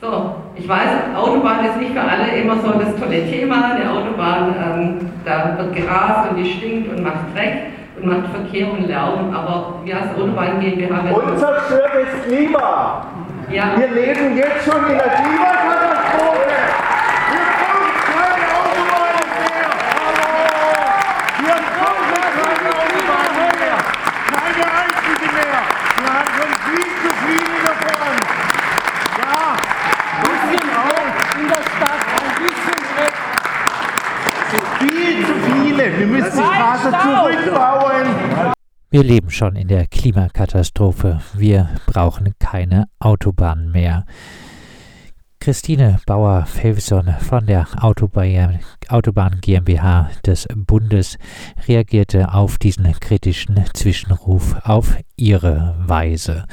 So, ich weiß, Autobahn ist nicht für alle immer so das tolle Thema. Eine Autobahn, ähm, da wird gerast und die stinkt und macht Dreck und macht Verkehr und Lärm. Aber wir als Autobahn GmbH... Und zerstört das Klima. Ja. Wir leben jetzt schon in der Klimakatastrophe. Wir müssen die Straße zurückbauen. Wir leben schon in der Klimakatastrophe. Wir brauchen keine Autobahnen mehr. Christine Bauer-Felson von der Autobahn, Autobahn GmbH des Bundes reagierte auf diesen kritischen Zwischenruf auf ihre Weise.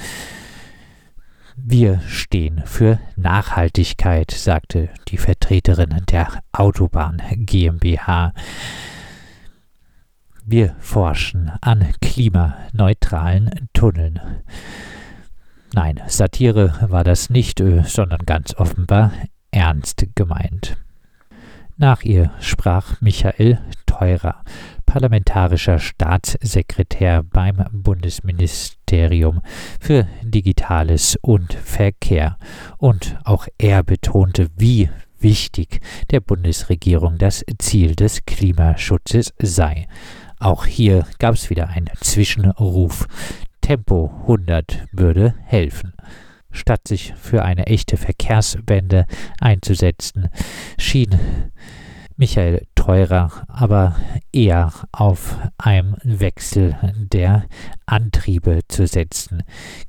Wir stehen für Nachhaltigkeit, sagte die Vertreterin der Autobahn GmbH. Wir forschen an klimaneutralen Tunneln. Nein, Satire war das nicht, äh, sondern ganz offenbar ernst gemeint. Nach ihr sprach Michael Theurer, parlamentarischer Staatssekretär beim Bundesministerium für Digitales und Verkehr. Und auch er betonte, wie wichtig der Bundesregierung das Ziel des Klimaschutzes sei. Auch hier gab es wieder einen Zwischenruf. Tempo 100 würde helfen. Statt sich für eine echte Verkehrswende einzusetzen, schien Michael Teurer aber eher auf einen Wechsel der Antriebe zu setzen.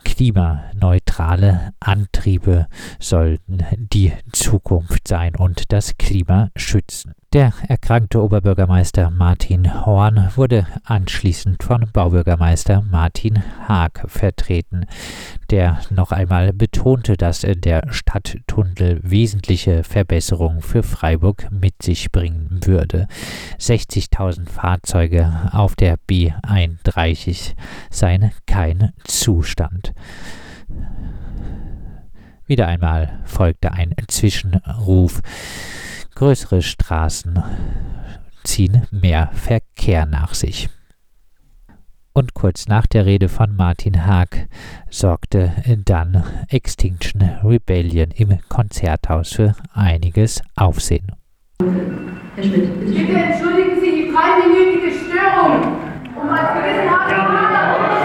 Klimaneutrale Antriebe sollten die Zukunft sein und das Klima schützen. Der erkrankte Oberbürgermeister Martin Horn wurde anschließend von Baubürgermeister Martin Haag vertreten, der noch einmal betonte, dass der Stadttunnel wesentliche Verbesserungen für Freiburg mit sich bringen würde. 60.000 Fahrzeuge auf der B31 seien kein Zustand. Wieder einmal folgte ein Zwischenruf. Größere Straßen ziehen mehr Verkehr nach sich. Und kurz nach der Rede von Martin Haag sorgte dann Extinction Rebellion im Konzerthaus für einiges Aufsehen. Herr Schmidt, bitte. bitte entschuldigen Sie die dreiminütige Störung. Um als gewissenhafter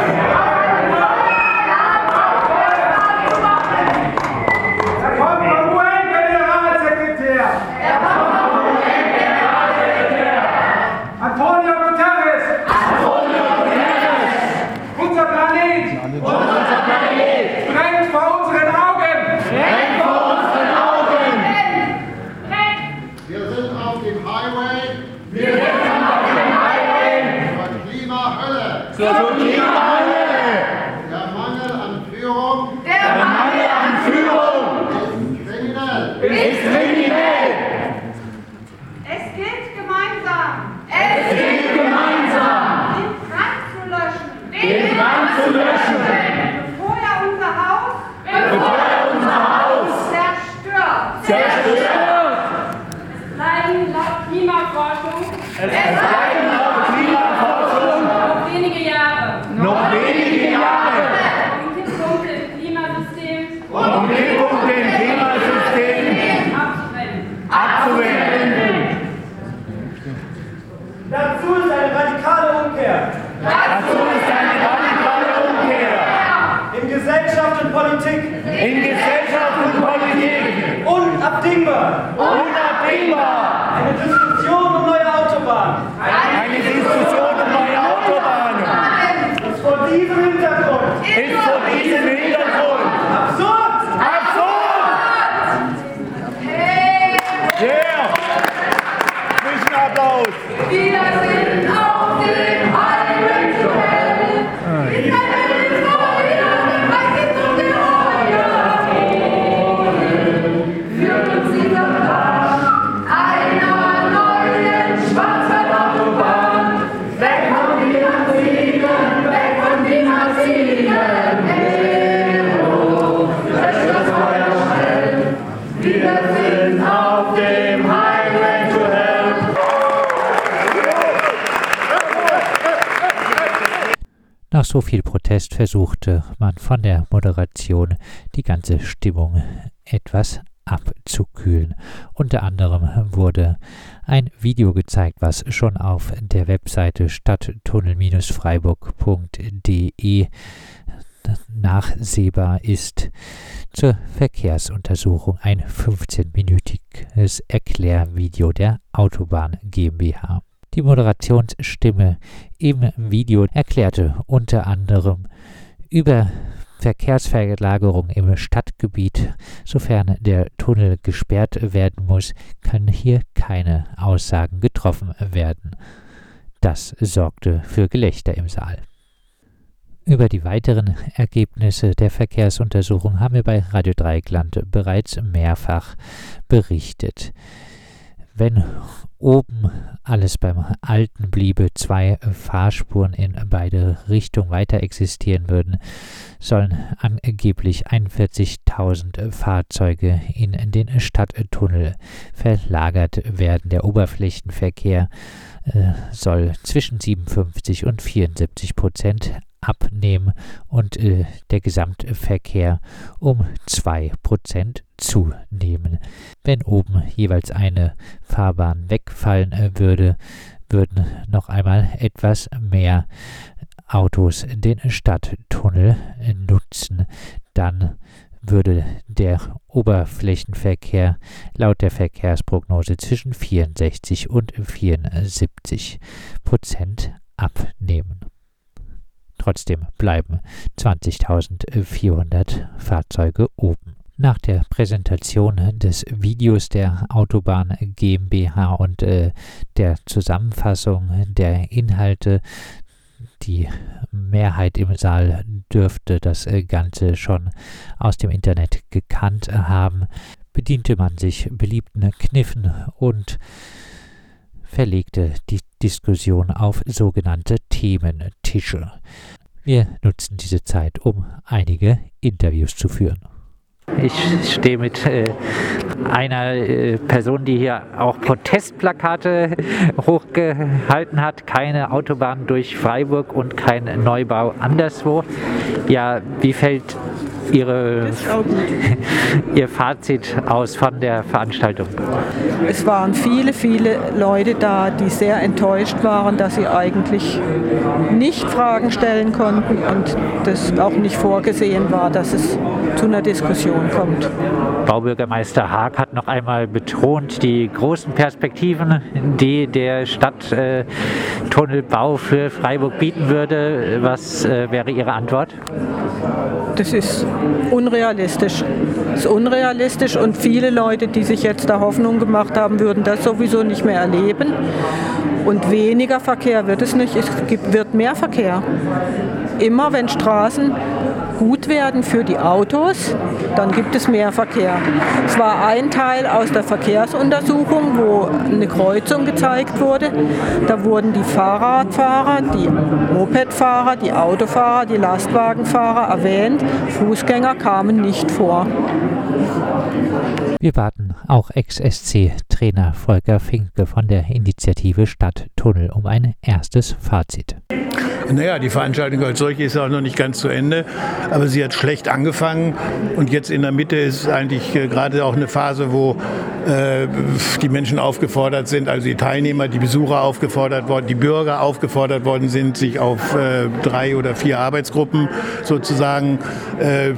Los. Unabdingbar. Unabdingbar. Eine Diskussion um neue Autobahnen. Eine Diskussion um neue Autobahnen. Ist vor diesem Hintergrund. Ist vor diesem Hintergrund. Absurd. Absurd. Hey. Yeah. Zwischenapplaus. Wir Nach so viel Protest versuchte man von der Moderation die ganze Stimmung etwas abzukühlen. Unter anderem wurde ein Video gezeigt, was schon auf der Webseite stadttunnel-freiburg.de nachsehbar ist. Zur Verkehrsuntersuchung ein 15-minütiges Erklärvideo der Autobahn GmbH. Die Moderationsstimme im Video erklärte unter anderem über Verkehrsverlagerung im Stadtgebiet. Sofern der Tunnel gesperrt werden muss, können hier keine Aussagen getroffen werden. Das sorgte für Gelächter im Saal. Über die weiteren Ergebnisse der Verkehrsuntersuchung haben wir bei Radio Dreieckland bereits mehrfach berichtet. Wenn oben alles beim Alten bliebe, zwei Fahrspuren in beide Richtungen weiter existieren würden, sollen angeblich 41.000 Fahrzeuge in den Stadttunnel verlagert werden. Der Oberflächenverkehr äh, soll zwischen 57 und 74 Prozent abnehmen und äh, der Gesamtverkehr um 2% zunehmen. Wenn oben jeweils eine Fahrbahn wegfallen äh, würde, würden noch einmal etwas mehr Autos den Stadttunnel äh, nutzen. Dann würde der Oberflächenverkehr laut der Verkehrsprognose zwischen 64 und 74 Prozent abnehmen. Trotzdem bleiben 20.400 Fahrzeuge oben. Nach der Präsentation des Videos der Autobahn GmbH und äh, der Zusammenfassung der Inhalte, die Mehrheit im Saal dürfte das äh, Ganze schon aus dem Internet gekannt haben, bediente man sich beliebten Kniffen und verlegte die Diskussion auf sogenannte Thementische. Wir nutzen diese Zeit, um einige Interviews zu führen. Ich stehe mit äh, einer äh, Person, die hier auch Protestplakate hochgehalten hat. Keine Autobahn durch Freiburg und kein Neubau anderswo. Ja, wie fällt Ihre, Ihr Fazit aus von der Veranstaltung? Es waren viele, viele Leute da, die sehr enttäuscht waren, dass sie eigentlich nicht Fragen stellen konnten und das auch nicht vorgesehen war, dass es zu einer Diskussion kommt. Baubürgermeister Haag hat noch einmal betont, die großen Perspektiven, die der Stadttunnelbau für Freiburg bieten würde. Was äh, wäre Ihre Antwort? Das ist unrealistisch. Das ist unrealistisch und viele Leute, die sich jetzt da Hoffnung gemacht haben, würden das sowieso nicht mehr erleben. Und weniger Verkehr wird es nicht, es gibt, wird mehr Verkehr. Immer wenn Straßen gut werden für die Autos, dann gibt es mehr Verkehr. Es war ein Teil aus der Verkehrsuntersuchung, wo eine Kreuzung gezeigt wurde. Da wurden die Fahrradfahrer, die Mopedfahrer, die Autofahrer, die Lastwagenfahrer erwähnt. Fußgänger kamen nicht vor. Wir warten auch Ex-SC-Trainer Volker Finke von der Initiative Stadttunnel um ein erstes Fazit. Naja, die Veranstaltung als solche ist auch noch nicht ganz zu Ende, aber sie hat schlecht angefangen und jetzt in der Mitte ist eigentlich äh, gerade auch eine Phase, wo äh, die Menschen aufgefordert sind, also die Teilnehmer, die Besucher aufgefordert worden, die Bürger aufgefordert worden sind, sich auf äh, drei oder vier Arbeitsgruppen sozusagen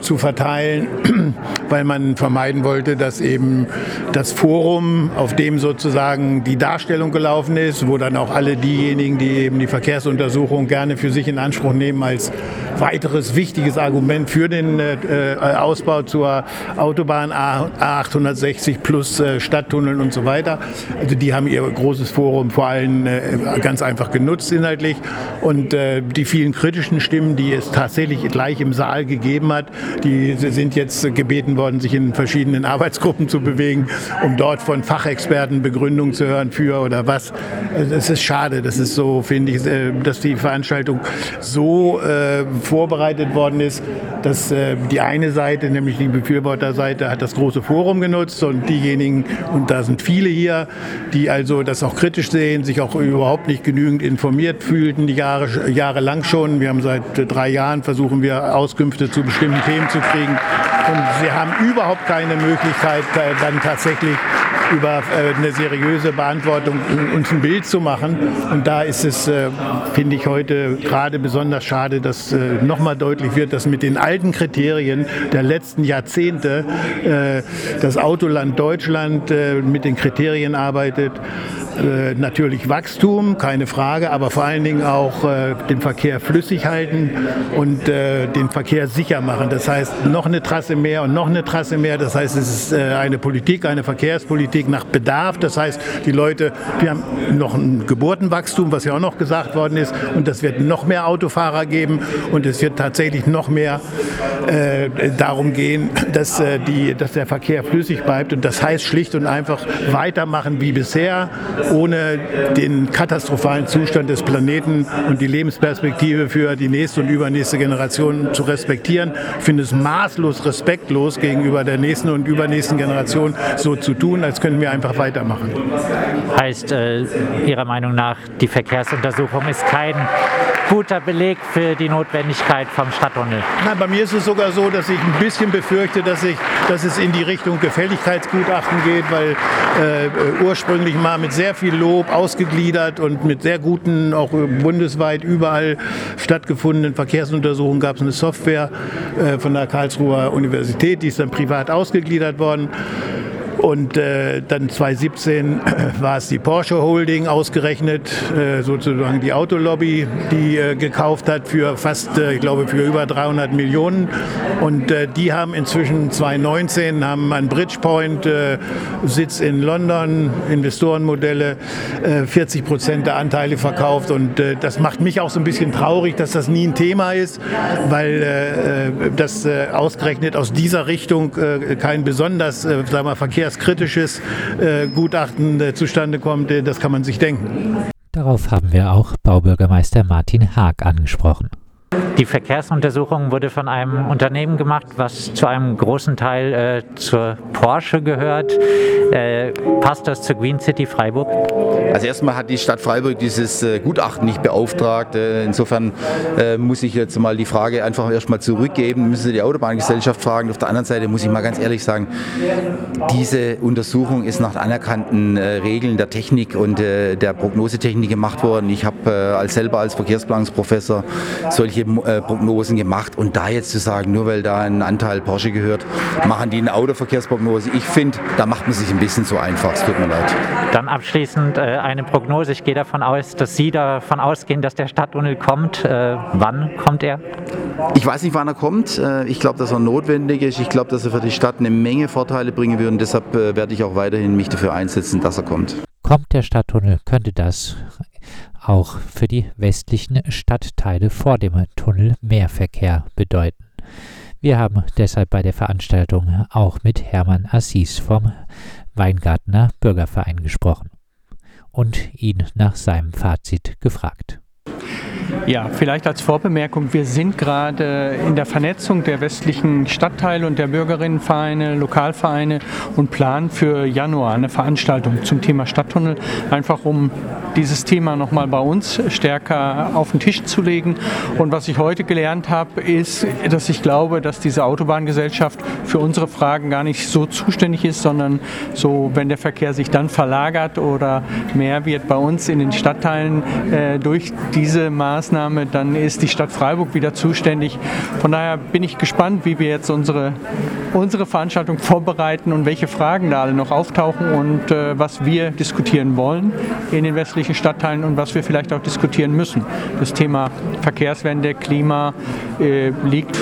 zu verteilen, weil man vermeiden wollte, dass eben das Forum, auf dem sozusagen die Darstellung gelaufen ist, wo dann auch alle diejenigen, die eben die Verkehrsuntersuchung gerne für sich in Anspruch nehmen als weiteres wichtiges Argument für den äh, äh Ausbau zur Autobahn A860 plus äh, Stadttunneln und so weiter. Also die haben ihr großes Forum vor allem äh, ganz einfach genutzt inhaltlich und äh, die vielen kritischen Stimmen, die es tatsächlich gleich im Saal gegeben hat, die sind jetzt gebeten worden, sich in verschiedenen Arbeitsgruppen zu bewegen, um dort von Fachexperten Begründungen zu hören für oder was. Es ist schade, das ist so, finde ich, dass die Veranstaltung Veranstaltung so äh, vorbereitet worden ist, dass äh, die eine Seite, nämlich die Befürworterseite, hat das große Forum genutzt und diejenigen, und da sind viele hier, die also das auch kritisch sehen, sich auch überhaupt nicht genügend informiert fühlten, Jahre, jahrelang schon. Wir haben seit drei Jahren versuchen wir Auskünfte zu bestimmten Themen zu kriegen und sie haben überhaupt keine Möglichkeit, äh, dann tatsächlich über äh, eine seriöse Beantwortung uns ein Bild zu machen. Und da ist es, äh, finde ich, heute gerade besonders schade, dass nochmal deutlich wird, dass mit den alten Kriterien der letzten Jahrzehnte das Autoland Deutschland mit den Kriterien arbeitet, äh, natürlich Wachstum, keine Frage, aber vor allen Dingen auch äh, den Verkehr flüssig halten und äh, den Verkehr sicher machen. Das heißt, noch eine Trasse mehr und noch eine Trasse mehr. Das heißt, es ist äh, eine Politik, eine Verkehrspolitik nach Bedarf. Das heißt, die Leute, wir haben noch ein Geburtenwachstum, was ja auch noch gesagt worden ist, und das wird noch mehr Autofahrer geben und es wird tatsächlich noch mehr äh, darum gehen, dass, die, dass der Verkehr flüssig bleibt. Und das heißt schlicht und einfach weitermachen wie bisher ohne den katastrophalen Zustand des Planeten und die Lebensperspektive für die nächste und übernächste Generation zu respektieren. Ich finde es maßlos respektlos gegenüber der nächsten und übernächsten Generation so zu tun, als könnten wir einfach weitermachen. Heißt äh, Ihrer Meinung nach, die Verkehrsuntersuchung ist kein guter Beleg für die Notwendigkeit vom Stadttunnel? Na, bei mir ist es sogar so, dass ich ein bisschen befürchte, dass, ich, dass es in die Richtung Gefälligkeitsgutachten geht, weil äh, ursprünglich mal mit sehr viel Lob ausgegliedert und mit sehr guten, auch bundesweit überall stattgefundenen Verkehrsuntersuchungen gab es eine Software äh, von der Karlsruher Universität, die ist dann privat ausgegliedert worden. Und äh, dann 2017 war es die Porsche Holding ausgerechnet, äh, sozusagen die Autolobby, die äh, gekauft hat für fast, äh, ich glaube, für über 300 Millionen. Und äh, die haben inzwischen 2019 haben an Bridgepoint äh, Sitz in London, Investorenmodelle, 40 Prozent der Anteile verkauft. Und das macht mich auch so ein bisschen traurig, dass das nie ein Thema ist, weil das ausgerechnet aus dieser Richtung kein besonders, sagen wir, Verkehrs kritisches äh, Gutachten äh, zustande kommt, äh, das kann man sich denken. Darauf haben wir auch Baubürgermeister Martin Haag angesprochen. Die Verkehrsuntersuchung wurde von einem Unternehmen gemacht, was zu einem großen Teil äh, zur Porsche gehört. Äh, passt das zur Green City Freiburg? Also erstmal hat die Stadt Freiburg dieses äh, Gutachten nicht beauftragt. Äh, insofern äh, muss ich jetzt mal die Frage einfach erstmal zurückgeben. Müssen Sie die Autobahngesellschaft fragen. Auf der anderen Seite muss ich mal ganz ehrlich sagen, diese Untersuchung ist nach anerkannten äh, Regeln der Technik und der Prognosetechnik gemacht worden. Ich habe als selber als Verkehrsplanungsprofessor solche Prognosen gemacht und da jetzt zu sagen, nur weil da ein Anteil Porsche gehört, machen die eine Autoverkehrsprognose. Ich finde, da macht man sich ein bisschen zu einfach. Es tut mir leid. Dann abschließend äh, eine Prognose. Ich gehe davon aus, dass Sie davon ausgehen, dass der Stadttunnel kommt. Äh, wann kommt er? Ich weiß nicht, wann er kommt. Äh, ich glaube, dass er notwendig ist. Ich glaube, dass er für die Stadt eine Menge Vorteile bringen wird und deshalb äh, werde ich auch weiterhin mich dafür einsetzen, dass er kommt. Kommt der Stadttunnel, könnte das auch für die westlichen Stadtteile vor dem Tunnel mehr Verkehr bedeuten. Wir haben deshalb bei der Veranstaltung auch mit Hermann Assis vom Weingartner Bürgerverein gesprochen und ihn nach seinem Fazit gefragt. Ja, vielleicht als Vorbemerkung, wir sind gerade in der Vernetzung der westlichen Stadtteile und der Bürgerinnenvereine, Lokalvereine und planen für Januar eine Veranstaltung zum Thema Stadttunnel, einfach um dieses Thema nochmal bei uns stärker auf den Tisch zu legen. Und was ich heute gelernt habe, ist, dass ich glaube, dass diese Autobahngesellschaft für unsere Fragen gar nicht so zuständig ist, sondern so, wenn der Verkehr sich dann verlagert oder mehr wird bei uns in den Stadtteilen äh, durch diese Maßnahme, dann ist die Stadt Freiburg wieder zuständig. Von daher bin ich gespannt, wie wir jetzt unsere, unsere Veranstaltung vorbereiten und welche Fragen da alle noch auftauchen und äh, was wir diskutieren wollen in den westlichen Stadtteilen und was wir vielleicht auch diskutieren müssen. Das Thema Verkehrswende, Klima äh, liegt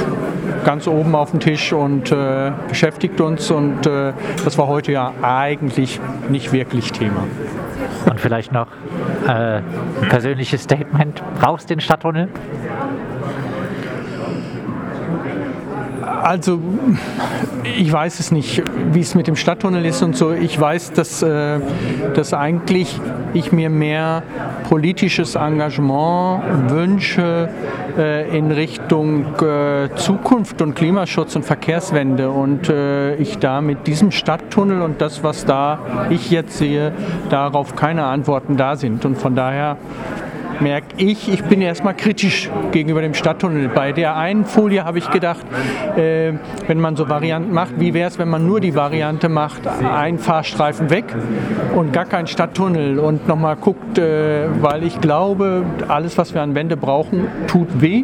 ganz oben auf dem Tisch und äh, beschäftigt uns und äh, das war heute ja eigentlich nicht wirklich Thema. Und vielleicht noch äh, persönliches Statement. Brauchst du den Stadttunnel? Also, ich weiß es nicht, wie es mit dem Stadttunnel ist und so. Ich weiß, dass, äh, dass eigentlich ich mir mehr politisches Engagement wünsche äh, in Richtung äh, Zukunft und Klimaschutz und Verkehrswende. Und ich da mit diesem Stadttunnel und das, was da ich jetzt sehe, darauf keine Antworten da sind. Und von daher merke ich, ich bin erstmal kritisch gegenüber dem Stadttunnel. Bei der einen Folie habe ich gedacht, äh, wenn man so Varianten macht, wie wäre es, wenn man nur die Variante macht, ein Fahrstreifen weg und gar kein Stadttunnel und nochmal guckt, äh, weil ich glaube, alles, was wir an Wände brauchen, tut weh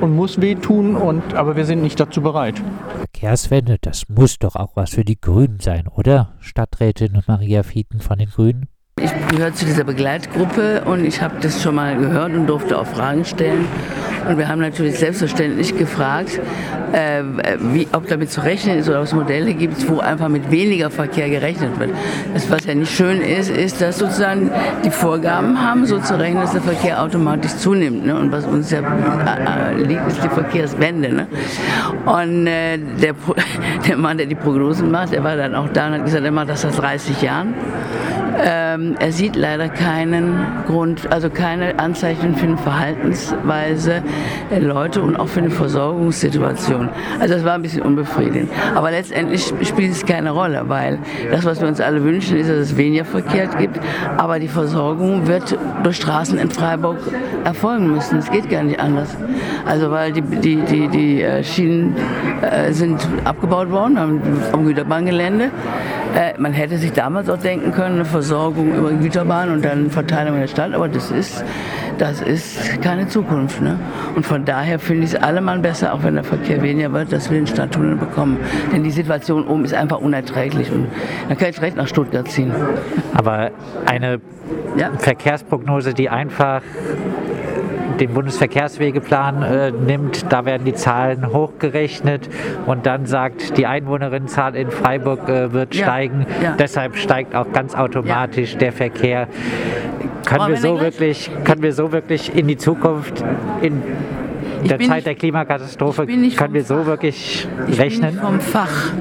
und muss weh tun, und, aber wir sind nicht dazu bereit. Verkehrswende, das muss doch auch was für die Grünen sein, oder? Stadträtin Maria Fieten von den Grünen? Ich gehöre zu dieser Begleitgruppe und ich habe das schon mal gehört und durfte auch Fragen stellen. Und wir haben natürlich selbstverständlich gefragt, äh, wie, ob damit zu rechnen ist oder ob es Modelle gibt, wo einfach mit weniger Verkehr gerechnet wird. Das, was ja nicht schön ist, ist, dass sozusagen die Vorgaben haben, so zu rechnen, dass der Verkehr automatisch zunimmt. Ne? Und was uns ja äh, liegt, ist die Verkehrswende. Ne? Und äh, der, der Mann, der die Prognosen macht, der war dann auch da und hat gesagt, er macht das seit 30 Jahren. Ähm, er sieht leider keinen Grund, also keine Anzeichen für eine Verhaltensweise Leute und auch für eine Versorgungssituation. Also das war ein bisschen unbefriedigend. Aber letztendlich spielt es keine Rolle, weil das, was wir uns alle wünschen, ist, dass es weniger Verkehr gibt. Aber die Versorgung wird durch Straßen in Freiburg erfolgen müssen. Es geht gar nicht anders. Also weil die, die, die, die äh, Schienen äh, sind abgebaut worden am, am Güterbahngelände. Man hätte sich damals auch denken können, eine Versorgung über Güterbahn und dann Verteilung in der Stadt, aber das ist, das ist keine Zukunft. Ne? Und von daher finde ich es allemal besser, auch wenn der Verkehr weniger wird, dass wir den Stadttunnel bekommen. Denn die Situation oben ist einfach unerträglich. Und dann kann ich direkt nach Stuttgart ziehen. Aber eine ja. Verkehrsprognose, die einfach den Bundesverkehrswegeplan äh, nimmt, da werden die Zahlen hochgerechnet und dann sagt, die Einwohnerinnenzahl in Freiburg äh, wird ja, steigen, ja. deshalb steigt auch ganz automatisch ja. der Verkehr. Können wir, so wirklich, können wir so wirklich in die Zukunft in in der Zeit nicht, der Klimakatastrophe können wir so wirklich ich rechnen? Bin vom Fach,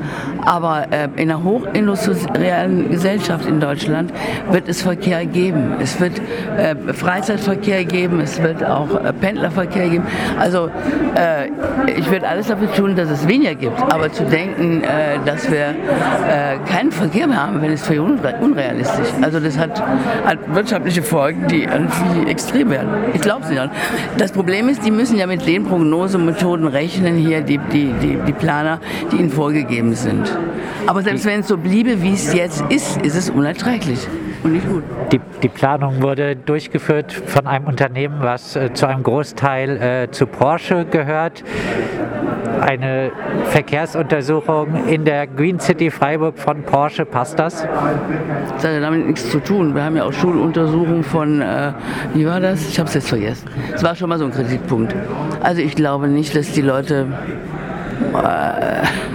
aber äh, in einer hochindustriellen Gesellschaft in Deutschland wird es Verkehr geben. Es wird äh, Freizeitverkehr geben, es wird auch äh, Pendlerverkehr geben. Also äh, ich werde alles dafür tun, dass es weniger gibt. Aber zu denken, äh, dass wir äh, keinen Verkehr mehr haben, wenn es für unre unrealistisch. Also das hat, hat wirtschaftliche Folgen, die irgendwie extrem werden. Ich glaube es nicht. Das Problem ist, die müssen ja mit den Prognosemethoden rechnen hier die, die, die, die Planer, die ihnen vorgegeben sind. Aber selbst wenn es so bliebe, wie es jetzt ist, ist es unerträglich und nicht gut. Die, die Planung wurde durchgeführt von einem Unternehmen, was äh, zu einem Großteil äh, zu Porsche gehört. Eine Verkehrsuntersuchung in der Green City Freiburg von Porsche, passt das? Das hat ja damit nichts zu tun. Wir haben ja auch Schuluntersuchungen von, äh, wie war das? Ich habe es jetzt vergessen. Das war schon mal so ein Kritikpunkt. Also ich glaube nicht, dass die Leute äh,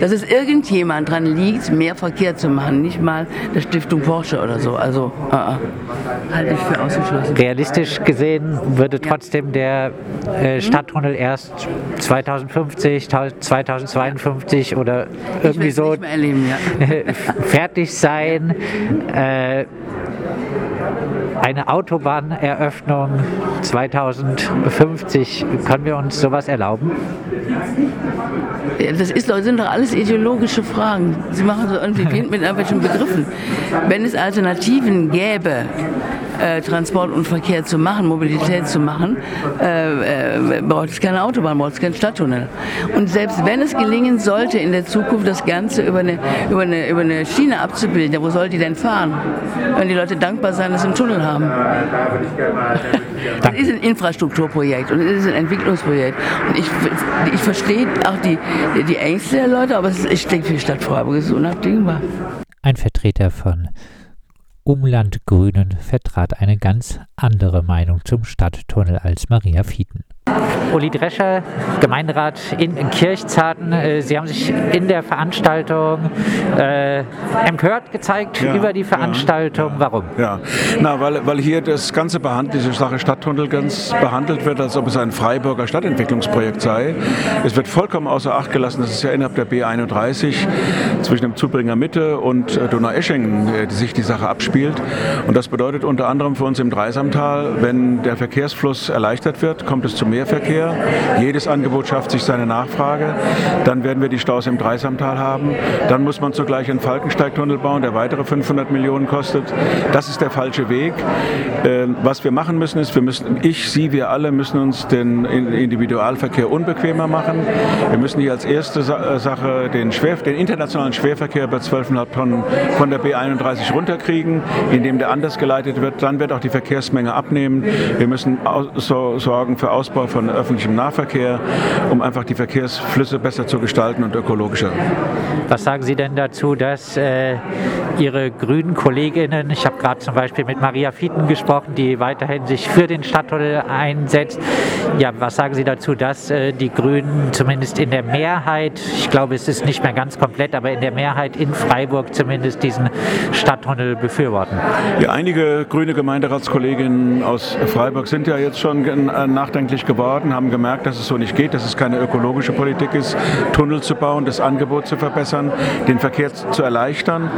dass es irgendjemand dran liegt, mehr Verkehr zu machen, nicht mal der Stiftung Porsche oder so. Also äh, äh halte ich für ausgeschlossen. Realistisch gesehen würde trotzdem der äh, hm? Stadttunnel erst 2050, 2052 oder irgendwie so erleben, ja. fertig sein. Äh, eine Autobahneröffnung 2050, können wir uns sowas erlauben? Das ist, sind doch alles ideologische Fragen. Sie machen so irgendwie Wind mit irgendwelchen Begriffen. Wenn es Alternativen gäbe, äh, Transport und Verkehr zu machen, Mobilität zu machen, äh, äh, braucht es keine Autobahn, braucht es keinen Stadttunnel. Und selbst wenn es gelingen sollte, in der Zukunft das Ganze über eine, über eine, über eine Schiene abzubilden, ja, wo soll die denn fahren? Wenn die Leute dankbar sein, dass sie einen Tunnel haben. Das ist ein Infrastrukturprojekt und es ist ein Entwicklungsprojekt. Und ich, ich verstehe auch die, die Ängste der Leute, aber es steckt für die Stadt Freiburg, es ist unabdingbar. Ein Vertreter von Umlandgrünen vertrat eine ganz andere Meinung zum Stadttunnel als Maria Fieten. Uli Drescher, Gemeinderat in, Kirchzarten. Äh, Sie haben sich in der Veranstaltung äh, empört gezeigt ja, über die Veranstaltung. Ja, Warum? Ja, na, weil, weil hier das ganze behandelt, diese Sache Stadttunnel ganz behandelt wird, als ob es ein Freiburger Stadtentwicklungsprojekt sei. Es wird vollkommen außer Acht gelassen, dass es ja innerhalb der B31 zwischen dem Zubringer Mitte und äh, Donaueschingen äh, sich die Sache abspielt. Und das bedeutet unter anderem für uns im Dreisamtal, wenn der Verkehrsfluss erleichtert wird, kommt es zu mehr Verkehr Verkehr. Jedes Angebot schafft sich seine Nachfrage. Dann werden wir die Staus im Dreisamtal haben. Dann muss man zugleich einen Falkensteigtunnel bauen, der weitere 500 Millionen kostet. Das ist der falsche Weg. Äh, was wir machen müssen, ist, wir müssen, ich, Sie, wir alle müssen uns den Individualverkehr unbequemer machen. Wir müssen hier als erste äh, Sache den, Schwer, den internationalen Schwerverkehr bei 12,5 Tonnen von der B31 runterkriegen, indem der anders geleitet wird. Dann wird auch die Verkehrsmenge abnehmen. Wir müssen sorgen für Ausbau von öffentlichem Nahverkehr, um einfach die Verkehrsflüsse besser zu gestalten und ökologischer. Was sagen Sie denn dazu, dass äh, Ihre grünen Kolleginnen, ich habe gerade zum Beispiel mit Maria Fieten gesprochen, die weiterhin sich für den Stadttunnel einsetzt, ja, was sagen Sie dazu, dass äh, die Grünen zumindest in der Mehrheit, ich glaube, es ist nicht mehr ganz komplett, aber in der Mehrheit in Freiburg zumindest diesen Stadttunnel befürworten? Ja, einige grüne Gemeinderatskolleginnen aus Freiburg sind ja jetzt schon äh, nachdenklich geworden, haben haben gemerkt, dass es so nicht geht, dass es keine ökologische Politik ist, Tunnel zu bauen, das Angebot zu verbessern, den Verkehr zu erleichtern.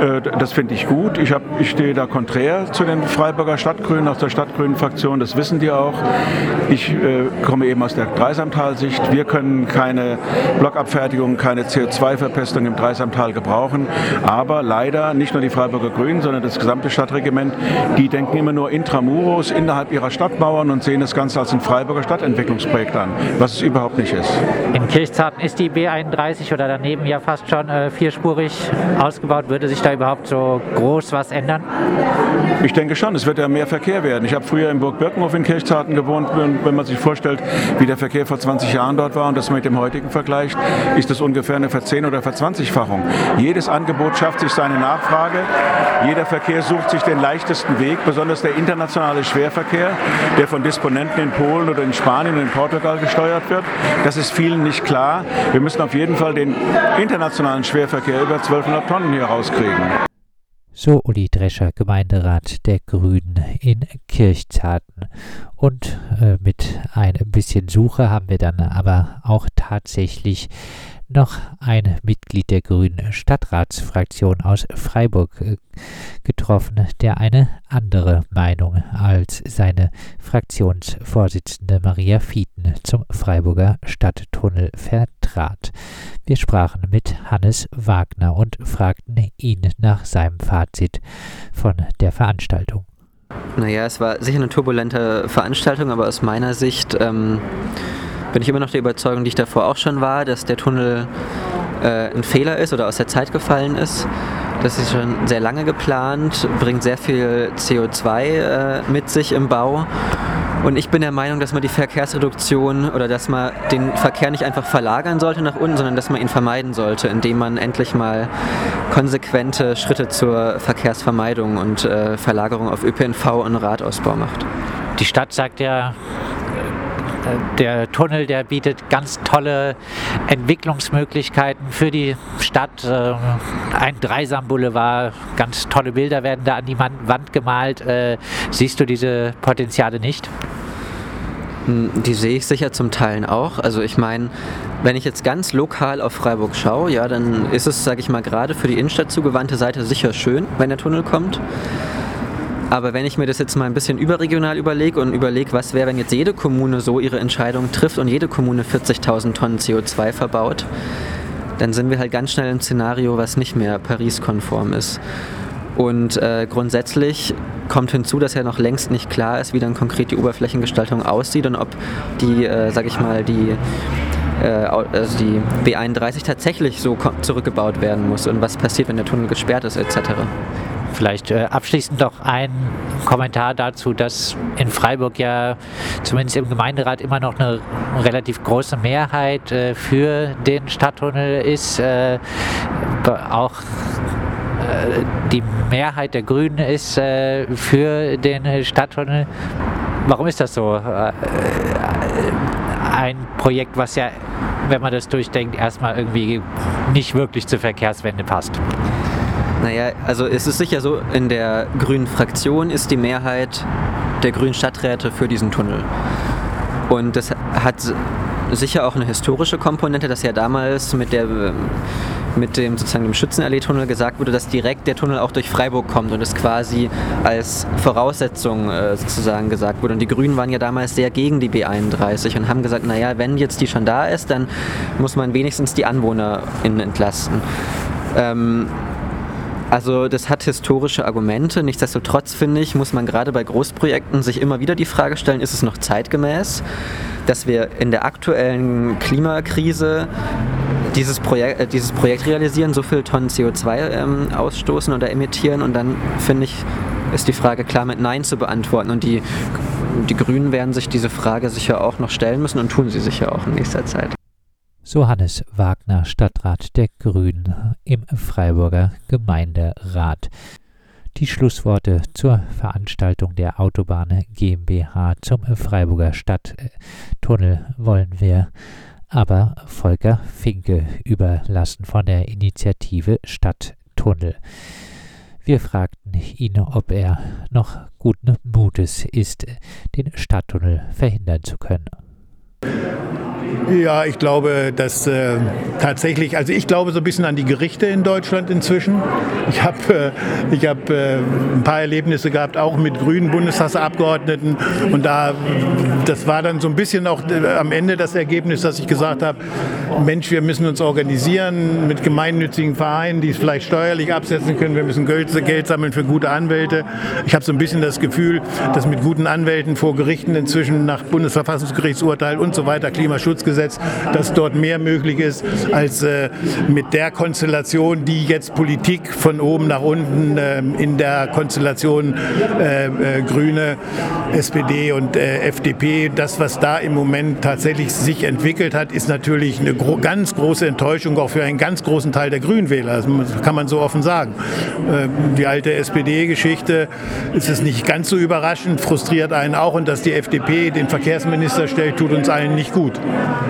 Äh, das finde ich gut. Ich, hab, ich stehe da konträr zu den Freiburger Stadtgrünen, aus der Stadtgrünen-Fraktion, das wissen die auch. Ich äh, komme eben aus der Dreisamtal-Sicht. Wir können keine Blockabfertigung, keine CO2-Verpestung im Dreisamtal gebrauchen. Aber leider nicht nur die Freiburger Grünen, sondern das gesamte Stadtregiment, die denken immer nur intramuros innerhalb ihrer Stadtmauern und sehen das Ganze als ein Freiburger Stadtentwicklung. Entwicklungsprojekt an, was es überhaupt nicht ist. In Kirchzarten ist die B31 oder daneben ja fast schon äh, vierspurig ausgebaut. Würde sich da überhaupt so groß was ändern? Ich denke schon, es wird ja mehr Verkehr werden. Ich habe früher in Burg Birkenhof in Kirchzarten gewohnt. Wenn man sich vorstellt, wie der Verkehr vor 20 Jahren dort war und das mit dem heutigen vergleicht, ist das ungefähr eine Verzehn- oder Verzwanzigfachung. Jedes Angebot schafft sich seine Nachfrage. Jeder Verkehr sucht sich den leichtesten Weg, besonders der internationale Schwerverkehr, der von Disponenten in Polen oder in Spanien Spanien und in Portugal gesteuert wird. Das ist vielen nicht klar. Wir müssen auf jeden Fall den internationalen Schwerverkehr über 1200 Tonnen hier rauskriegen. So Uli Drescher, Gemeinderat der Grünen in Kirchzarten. Und äh, mit ein bisschen Suche haben wir dann aber auch tatsächlich noch ein Mitglied der Grünen Stadtratsfraktion aus Freiburg äh, getroffen, der eine andere Meinung als seine Fraktionsvorsitzende Maria Fieten zum Freiburger Stadttunnel vertrat. Wir sprachen mit Hannes Wagner und fragten ihn nach seinem Fazit von der Veranstaltung. Naja, es war sicher eine turbulente Veranstaltung, aber aus meiner Sicht ähm, bin ich immer noch der Überzeugung, die ich davor auch schon war, dass der Tunnel äh, ein Fehler ist oder aus der Zeit gefallen ist. Das ist schon sehr lange geplant, bringt sehr viel CO2 äh, mit sich im Bau. Und ich bin der Meinung, dass man die Verkehrsreduktion oder dass man den Verkehr nicht einfach verlagern sollte nach unten, sondern dass man ihn vermeiden sollte, indem man endlich mal konsequente Schritte zur Verkehrsvermeidung und äh, Verlagerung auf ÖPNV und Radausbau macht. Die Stadt sagt ja, der Tunnel, der bietet ganz tolle Entwicklungsmöglichkeiten für die Stadt. Äh, ein Dreisam-Boulevard, ganz tolle Bilder werden da an die Wand gemalt. Äh, siehst du diese Potenziale nicht? Hm, die sehe ich sicher zum Teil auch. Also ich meine, wenn ich jetzt ganz lokal auf Freiburg schaue, ja, dann ist es, sage ich mal, gerade für die Innenstadt zugewandte Seite sicher schön, wenn der Tunnel kommt. Aber wenn ich mir das jetzt mal ein bisschen überregional überlege und überlege, was wäre, wenn jetzt jede Kommune so ihre Entscheidung trifft und jede Kommune 40.000 Tonnen CO2 verbaut, dann sind wir halt ganz schnell im Szenario, was nicht mehr Paris-konform ist. Und äh, grundsätzlich kommt hinzu, dass ja noch längst nicht klar ist, wie dann konkret die Oberflächengestaltung aussieht und ob die, äh, sag ich mal, die äh, also die B31 tatsächlich so zurückgebaut werden muss und was passiert, wenn der Tunnel gesperrt ist etc. Vielleicht äh, abschließend noch ein Kommentar dazu, dass in Freiburg ja zumindest im Gemeinderat immer noch eine relativ große Mehrheit äh, für den Stadttunnel ist. Äh, auch äh, die Mehrheit der Grünen ist äh, für den Stadttunnel. warum ist das so? Äh, ein Projekt, was ja, wenn man das durchdenkt, erstmal irgendwie nicht wirklich zur Verkehrswende passt. Naja, also es ist sicher so, in der grünen Fraktion ist die Mehrheit der grünen Stadträte für diesen Tunnel. Und das hat sicher auch eine historische Komponente, dass ja damals mit der mit dem sozusagen dem Schützenallee-Tunnel gesagt wurde, dass direkt der Tunnel auch durch Freiburg kommt und es quasi als Voraussetzung äh, sozusagen gesagt wurde. Und die Grünen waren ja damals sehr gegen die B31 und haben gesagt, naja, wenn jetzt die schon da ist, dann muss man wenigstens die AnwohnerInnen entlasten. Ähm, also das hat historische Argumente. Nichtsdestotrotz finde ich, muss man gerade bei Großprojekten sich immer wieder die Frage stellen, ist es noch zeitgemäß, dass wir in der aktuellen Klimakrise dieses Projekt, äh, dieses Projekt realisieren, so viel Tonnen CO2 ähm, ausstoßen oder emittieren und dann finde ich, ist die Frage klar mit Nein zu beantworten und die, die Grünen werden sich diese Frage sicher auch noch stellen müssen und tun sie sicher auch in nächster Zeit. So Hannes Wagner, Stadtrat der Grünen im Freiburger Gemeinderat. Die Schlussworte zur Veranstaltung der Autobahn GmbH zum Freiburger Stadttunnel wollen wir aber Volker Finke überlassen von der Initiative Stadttunnel. Wir fragten ihn, ob er noch guten Mutes ist, den Stadttunnel verhindern zu können. Ja, ich glaube, dass äh, tatsächlich, also ich glaube so ein bisschen an die Gerichte in Deutschland inzwischen. Ich habe äh, hab, äh, ein paar Erlebnisse gehabt, auch mit grünen Bundestagsabgeordneten. Und da, das war dann so ein bisschen auch äh, am Ende das Ergebnis, dass ich gesagt habe, Mensch, wir müssen uns organisieren mit gemeinnützigen Vereinen, die es vielleicht steuerlich absetzen können. Wir müssen Geld, sammeln für gute Anwälte. Ich habe so ein bisschen das Gefühl, dass mit guten Anwälten vor Gerichten inzwischen nach Bundesverfassungsgerichtsurteil und so weiter Klimaschutzgesetz Gesetz, dass dort mehr möglich ist als äh, mit der Konstellation, die jetzt Politik von oben nach unten äh, in der Konstellation äh, äh Grüne, SPD und FDP, das, was da im Moment tatsächlich sich entwickelt hat, ist natürlich eine ganz große Enttäuschung auch für einen ganz großen Teil der Grünwähler. Das kann man so offen sagen. Die alte SPD-Geschichte ist es nicht ganz so überraschend, frustriert einen auch und dass die FDP den Verkehrsminister stellt, tut uns allen nicht gut.